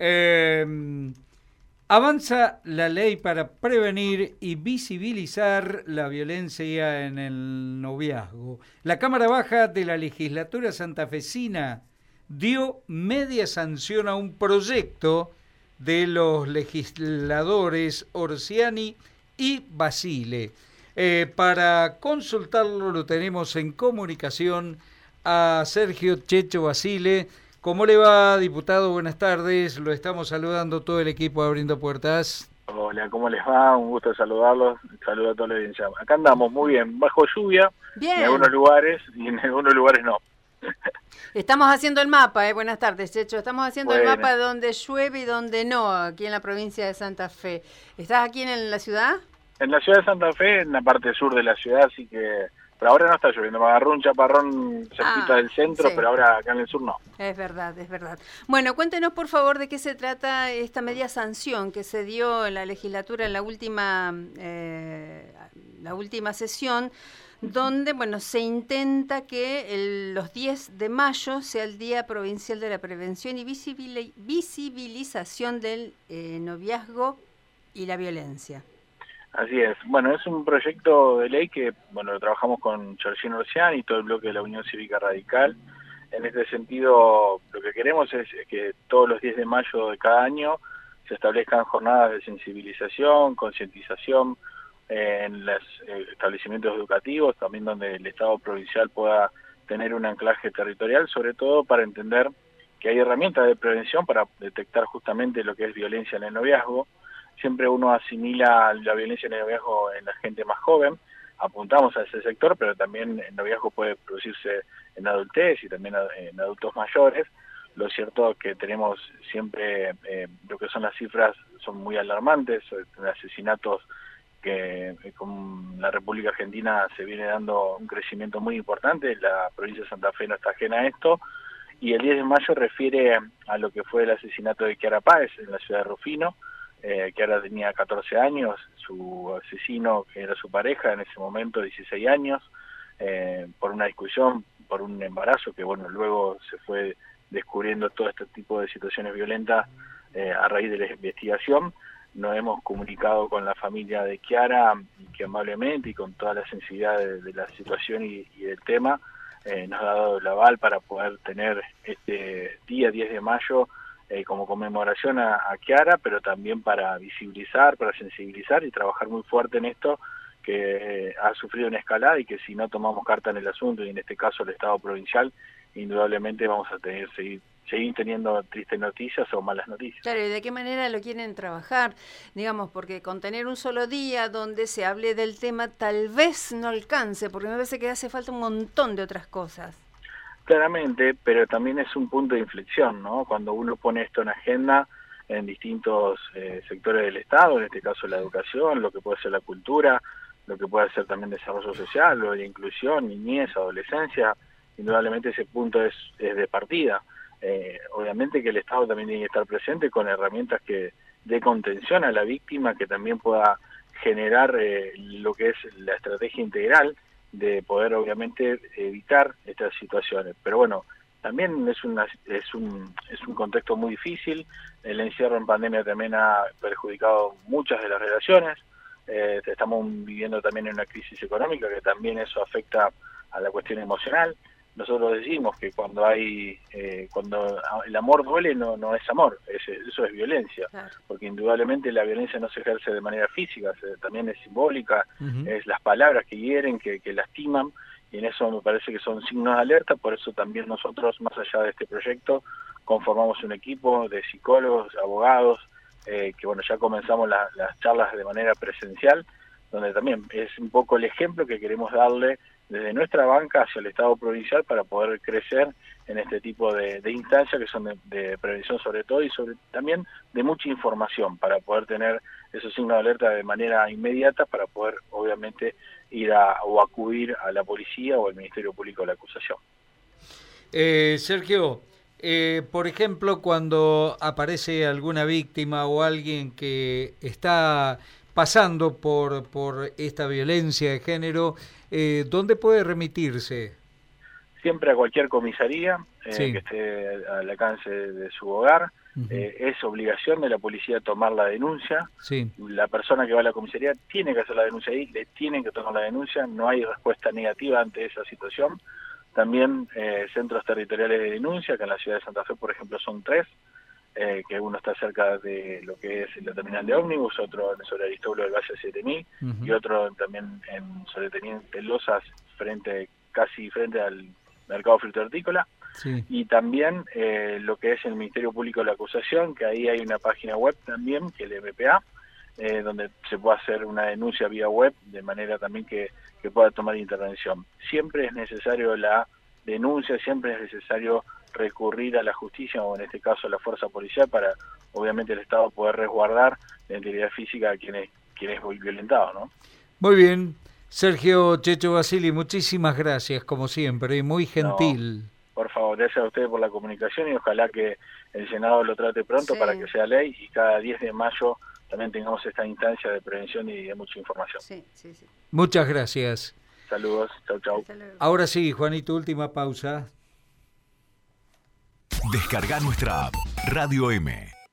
Eh, avanza la ley para prevenir y visibilizar la violencia en el noviazgo. La Cámara Baja de la Legislatura santafesina dio media sanción a un proyecto de los legisladores Orsiani y Basile. Eh, para consultarlo lo tenemos en comunicación a Sergio Checho Basile, ¿Cómo le va, diputado? Buenas tardes. Lo estamos saludando todo el equipo Abriendo Puertas. Hola, ¿cómo les va? Un gusto saludarlos. Saludo a toda la audiencia. Acá andamos muy bien, bajo lluvia en algunos lugares y en algunos lugares no. Estamos haciendo el mapa, ¿eh? buenas tardes, Checho. Estamos haciendo el mapa de donde llueve y donde no, aquí en la provincia de Santa Fe. ¿Estás aquí en la ciudad? En la ciudad de Santa Fe, en la parte sur de la ciudad, así que pero ahora no está lloviendo, me agarró un chaparrón cerquita ah, del centro, pero ahora acá en el sur no. Es verdad, es verdad. Bueno, cuéntenos por favor de qué se trata esta media sanción que se dio en la legislatura en la última, eh, la última sesión donde bueno se intenta que los 10 de mayo sea el Día Provincial de la Prevención y Visibilización del eh, Noviazgo y la Violencia. Así es. Bueno, es un proyecto de ley que, bueno, lo trabajamos con Georgino Orsian y todo el bloque de la Unión Cívica Radical. En este sentido, lo que queremos es que todos los 10 de mayo de cada año se establezcan jornadas de sensibilización, concientización eh, en los eh, establecimientos educativos, también donde el Estado provincial pueda tener un anclaje territorial, sobre todo para entender que hay herramientas de prevención para detectar justamente lo que es violencia en el noviazgo, siempre uno asimila la violencia en el noviazgo en la gente más joven, apuntamos a ese sector, pero también el noviazgo puede producirse en adultez y también en adultos mayores. Lo cierto es que tenemos siempre, eh, lo que son las cifras son muy alarmantes, asesinatos que eh, con la República Argentina se viene dando un crecimiento muy importante, la provincia de Santa Fe no está ajena a esto, y el 10 de mayo refiere a lo que fue el asesinato de Chiara Páez en la ciudad de Rufino, eh, que ahora tenía 14 años, su asesino, que era su pareja en ese momento, 16 años, eh, por una discusión, por un embarazo, que bueno, luego se fue descubriendo todo este tipo de situaciones violentas eh, a raíz de la investigación. Nos hemos comunicado con la familia de Kiara, que amablemente y con toda la sensibilidad de, la situación y, y del tema, nos ha dado el aval para poder tener este día 10 de mayo eh, como conmemoración a, a, Kiara, pero también para visibilizar, para sensibilizar y trabajar muy fuerte en esto que eh, ha sufrido una escalada y que si no tomamos carta en el asunto, y en este caso el Estado provincial, indudablemente vamos a tener seguir seguir teniendo tristes noticias o malas noticias. Claro, ¿y de qué manera lo quieren trabajar? Digamos, porque con tener un solo día donde se hable del tema tal vez no alcance, porque me parece que hace falta un montón de otras cosas. Claramente, pero también es un punto de inflexión, ¿no? Cuando uno pone esto en agenda en distintos eh, sectores del Estado, en este caso la educación, lo que puede ser la cultura, lo que puede ser también desarrollo social, o la inclusión, niñez, adolescencia, indudablemente ese punto es, de partida. Eh, obviamente que el Estado también tiene que estar presente con herramientas que dé contención a la víctima, que también pueda generar eh, lo que es la estrategia integral de poder obviamente evitar estas situaciones. Pero bueno, también es, una, es, un, es un contexto muy difícil, el encierro en pandemia también ha perjudicado muchas de las relaciones, eh, estamos viviendo también en una crisis económica que también eso afecta a la cuestión emocional, nosotros decimos que cuando hay eh, cuando el amor duele no no es amor eso es violencia. Porque indudablemente la violencia no se ejerce de manera física también es simbólica es las palabras que hieren que, que lastiman y en eso me parece que son signos de alerta por eso también nosotros más allá de este proyecto conformamos un equipo de psicólogos abogados eh, que bueno ya comenzamos las charlas de manera presencial donde también es un poco el ejemplo que queremos darle desde nuestra banca hacia el Estado provincial para poder crecer en este tipo de, instancias que son de, prevención sobre todo y sobre también de mucha información para poder tener esos signos de alerta de manera inmediata para poder obviamente ir a, o acudir a la policía o al Ministerio Público de la acusación. Eh, Sergio, eh, por ejemplo, cuando aparece alguna víctima o alguien que está pasando por, por esta violencia de género, eh, ¿dónde puede remitirse? Siempre a cualquier comisaría eh, que esté al alcance de su hogar. eh, es obligación de la policía tomar la denuncia. Sí. La persona que va a la comisaría tiene que hacer la denuncia ahí, le tienen que tomar la denuncia, no hay respuesta negativa ante esa situación. También eh, centros territoriales de denuncia, que en la ciudad de Santa Fe, por ejemplo, son tres, eh, que uno está cerca de lo que es la terminal de ómnibus, otro sobre Aristóbulo del Valle 7000 y otro también en sobre Teniente Losas, frente, casi frente al mercado hortícola y también eh, lo que es el Ministerio Público de la Acusación, que ahí hay una página web también, que es el MPA, eh, donde se puede hacer una denuncia vía web, de manera también que, que pueda tomar intervención. Siempre es necesario la denuncia, siempre es necesario recurrir a la justicia o en este caso a la fuerza policial para obviamente el Estado poder resguardar la integridad física de quien es, quien es violentado. ¿no? Muy bien. Sergio Checho Basili, muchísimas gracias como siempre, muy gentil por favor, gracias a ustedes por la comunicación y ojalá que el Senado lo trate pronto para que sea ley y cada 10 de mayo también tengamos esta instancia de prevención y de mucha información. Sí, sí, sí. Muchas gracias. Saludos, chau, chau. Ahora sí, Juanito, última pausa. Descarga nuestra app, Radio M.